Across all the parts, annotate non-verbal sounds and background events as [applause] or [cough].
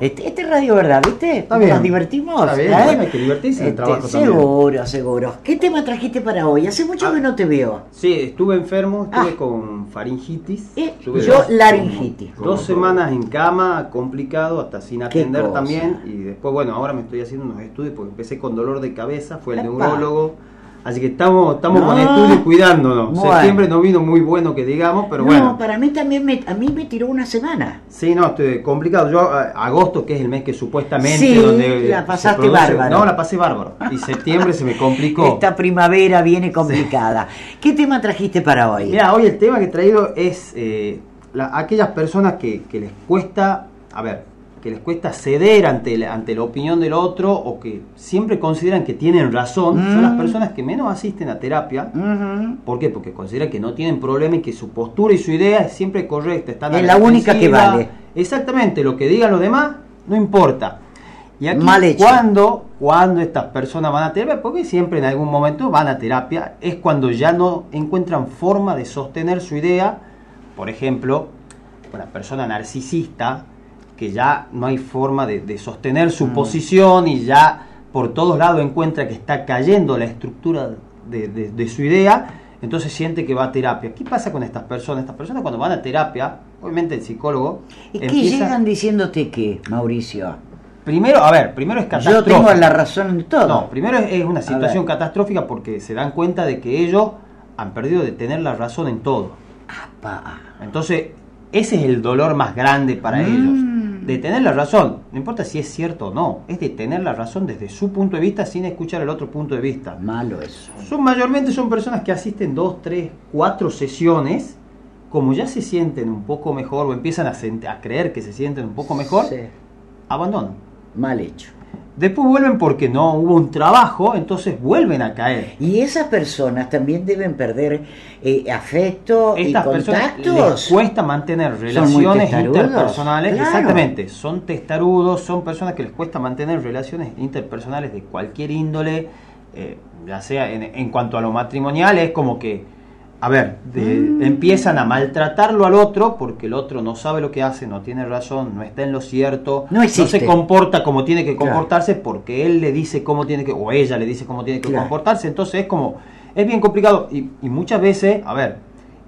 Este, este es Radio Verdad, ¿viste? Está bien. Nos divertimos. Está bien, ¿eh? bueno, hay que divertirse en el Este, trabajo también. Seguro, seguro. ¿Qué tema trajiste para hoy? Hace mucho Ah. que no te veo. Sí, estuve enfermo, estuve Ah. con faringitis. Eh, Estuve yo dos- laringitis. Dos semanas en cama, complicado, hasta sin atender también. Y después, bueno, ahora me estoy haciendo unos estudios porque empecé con dolor de cabeza, fue el Epa. neurólogo. Así que estamos, estamos con No. estudios cuidándonos. Bueno. Septiembre no vino muy bueno que digamos, pero no, bueno. para mí también me, a mí me tiró una semana. Sí, no, estoy complicado. Yo, agosto, que es el mes que supuestamente Sí, donde la pasaste bárbaro. No, la pasé bárbaro. Y septiembre se me complicó. [laughs] Esta primavera viene complicada. ¿Qué tema trajiste para hoy? Mira, hoy el tema que he traído es eh, la- aquellas personas que, que les cuesta, a ver, que les cuesta ceder ante la, ante la opinión del otro o que siempre consideran que tienen razón, son las Mm. personas que menos asisten a terapia. ¿Por qué? Porque consideran que no tienen problema y que su postura y su idea es siempre correcta. Están Es la única que vale. Exactamente, lo que digan los demás no importa. Y aquí, Mal hecho. cuando, cuando estas personas van a terapia, porque siempre en algún momento van a terapia, es cuando ya no encuentran forma de sostener su idea. Por ejemplo, una persona narcisista que ya no hay forma de, de sostener su Mm. posición y ya por todos lados encuentra que está cayendo la estructura de, de- de su idea, entonces siente que va a terapia. ¿Qué pasa con estas personas? Estas personas cuando van a terapia, obviamente el psicólogo ¿Y qué empieza- llegan diciéndote qué, Mauricio? Primero, a ver, primero es Yo catastrófico. tengo la razón en todo. No, primero es, es una situación catastrófica porque se dan cuenta de que ellos han perdido de tener la razón en todo. Apa. Entonces, ese es el dolor más grande para Mm. ellos. De tener la razón, no importa si es cierto o no, es de tener la razón desde su punto de vista sin escuchar el otro punto de vista. Malo eso. Son mayormente son personas que asisten dos, tres, cuatro sesiones, como ya se sienten un poco mejor o empiezan a, a creer que se sienten un poco mejor, Sí, abandonan. mal hecho. Después vuelven porque no hubo un trabajo, entonces vuelven a caer. Y esas personas también deben perder eh, afecto Estas y personas les contactos. cuesta mantener relaciones interpersonales. claro. Exactamente, son testarudos, son personas que les cuesta mantener relaciones interpersonales de cualquier índole, eh, ya sea en, en cuanto a lo matrimonial, es como que, a ver, de- Mm. empiezan a maltratarlo al otro porque el otro no sabe lo que hace, no tiene razón, no está en lo cierto, No se comporta como tiene que Claro. comportarse porque él le dice cómo tiene que, o ella le dice cómo tiene que Claro. comportarse, entonces es como, es bien complicado y, y muchas veces, a ver,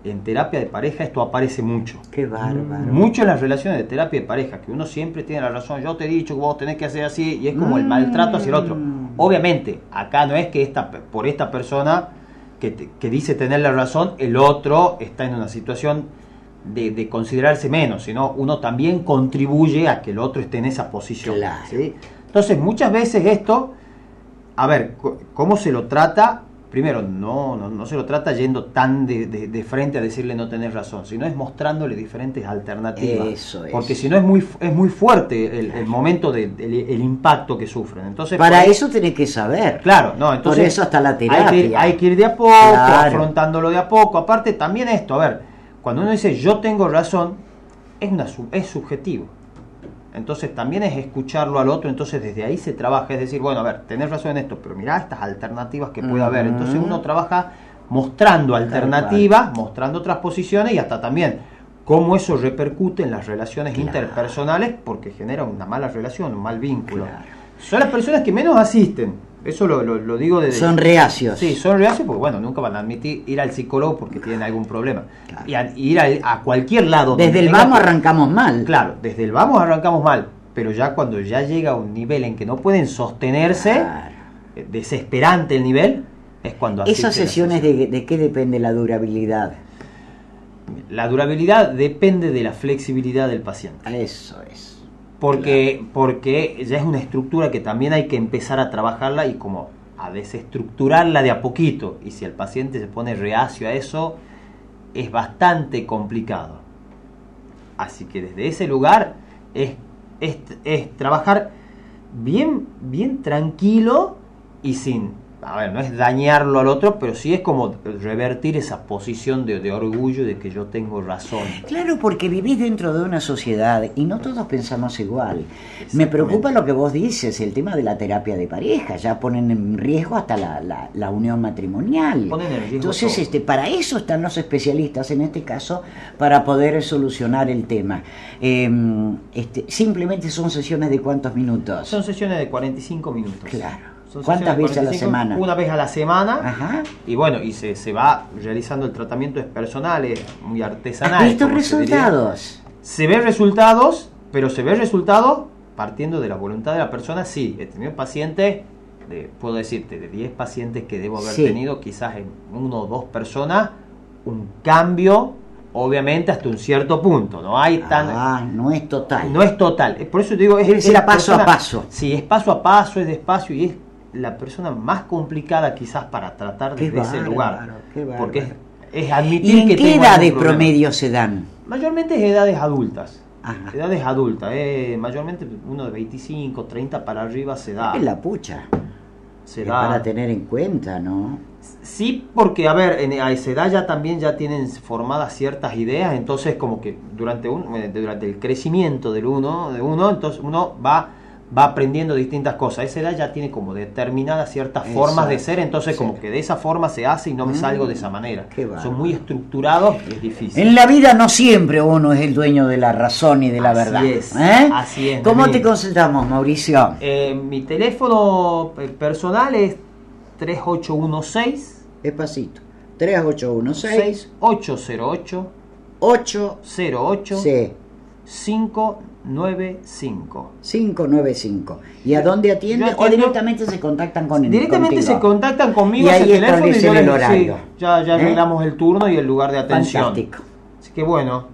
en terapia de pareja esto aparece mucho. Qué bárbaro. Mucho en las relaciones de terapia de pareja, que uno siempre tiene la razón, yo te he dicho que vos tenés que hacer así, y es como el Mm. maltrato hacia el otro. Obviamente, acá no es que esta, por esta persona que, te- que dice tener la razón, el otro está en una situación de, de considerarse menos, sino uno también contribuye a que el otro esté en esa posición. Claro. ¿sí? Entonces, muchas veces esto, a ver, ¿cómo se lo trata? Primero, no, no, no se lo trata yendo tan de, de- de frente a decirle no tenés razón, sino es mostrándole diferentes alternativas. Eso es. Porque si no es muy, es muy fuerte el, el momento del el impacto que sufren. Entonces, Para eso tenés que saber. Claro, no, entonces. Por eso hasta la Hay que, ir, terapia. hay que ir de a poco, Claro. afrontándolo de a poco. Aparte, también esto, a ver, cuando uno dice yo tengo razón, es, una, es subjetivo. Entonces también es escucharlo al otro, entonces desde ahí se trabaja, es decir, bueno, a ver, tenés razón en esto, pero mirá estas alternativas que puede haber. Entonces uno trabaja mostrando alternativas, mostrando otras posiciones y hasta también cómo eso repercute en las relaciones Claro. interpersonales porque genera una mala relación, un mal vínculo. Claro. Son las personas que menos asisten. Eso lo, lo- lo digo desde... Son reacios. Sí, son reacios porque, bueno, nunca van a admitir ir al psicólogo porque tienen algún problema. Claro. Y a- ir a, a cualquier lado. Desde el vamos que- arrancamos mal. Claro, desde el vamos arrancamos mal, pero ya cuando ya llega a un nivel en que no pueden sostenerse, Claro. eh, desesperante el nivel, es cuando Esas sesiones, de, ¿de qué depende la durabilidad? La durabilidad depende de la flexibilidad del paciente. Eso es. Porque, porque ya es una estructura que también hay que empezar a trabajarla y como a desestructurarla de a poquito. Y si el paciente se pone reacio a eso, es bastante complicado. Así que desde ese lugar es, es, es trabajar bien, bien tranquilo y sin a ver, no es dañarlo al otro, pero sí es como revertir esa posición de, de, orgullo de que yo tengo razón. Claro, porque vivís dentro de una sociedad y no todos pensamos igual. Me preocupa lo que vos dices, el tema de la terapia de pareja, ya ponen en riesgo hasta la, la, la unión matrimonial. Ponen en riesgo Entonces, todo. este, para eso están los especialistas en este caso, para poder solucionar el tema. Eh, este, simplemente son sesiones de cuántos minutos. Son sesiones de 45 minutos. Claro. Son ¿Cuántas veces a la 45, semana? Una vez a la semana. Ajá. Y bueno, y se, se va realizando el tratamiento es personal, es muy artesanal. ¿Has visto como se resultados? Se ve resultados, pero se ve resultados partiendo de la voluntad de la persona. Sí, he tenido pacientes, de, puedo decirte, de 10 pacientes que debo haber Sí. tenido, quizás en uno o dos personas, un cambio, obviamente hasta un cierto punto. No hay tan... Ah, no es total. No es total. Por eso te digo, es, la paso a paso. Sí, es paso a paso, es despacio y es la persona más complicada quizás para tratar desde ese lugar. Porque es, es admitir ¿Y en que qué tengo edad algún de problema. promedio se dan? Mayormente es edades adultas. Ajá. Edades adultas, eh, mayormente uno de 25, 30 para arriba se da. Es la pucha. se da. para tener en cuenta, ¿no? Sí, porque a ver, en, a esa edad ya también ya tienen formadas ciertas ideas, entonces como que durante un, eh, durante el crecimiento del uno, de uno, entonces uno va va aprendiendo distintas cosas. Esa edad ya tiene como determinadas ciertas formas de ser, entonces como sí. que de esa forma se hace y no me Mm, salgo de esa manera. qué Son muy estructurados y es difícil. En la vida no siempre uno es el dueño de la razón y de la Así verdad. es, ¿eh? así es, ¿Cómo te consultamos, Mauricio? Eh, mi teléfono eh, personal es 3816 Despacito. 3816 808 8 08 C 595. 595. ¿Y a dónde atiende? O directamente se contactan con él. Directamente contigo? se contactan conmigo Y ahí teléfono y yo establecen les el sí, horario. ya, ya ¿Eh? arreglamos el turno y el lugar de atención. Fantástico. Así que bueno,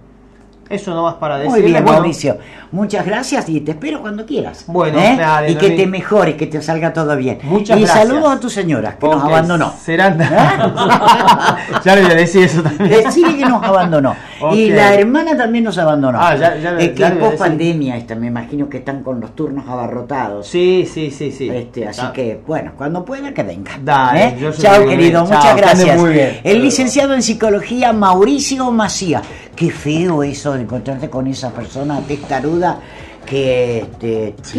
eso no más para decir. Muy bien, Mauricio. Muchas gracias y te espero cuando quieras. Bueno, ¿eh? dale, y que te mejores, que te salga todo bien. Muchas y gracias. saludos a tu señora, que nos abandonó. Serán. ¿Eh? [laughs] ya le voy a decir eso también. Decirle que nos abandonó. Y la hermana también nos abandonó. Ah, ya- ya es que ya es post pandemia esta, me imagino que están con los turnos abarrotados. Sí, sí, sí, sí. Este, así Ah, que, bueno, cuando pueda que venga. Dale, ¿Eh? Chao, querido. Chao, muchas gracias. muy bien. El licenciado en psicología Mauricio Macía. Qué feo eso de encontrarte con esa persona testaruda que este,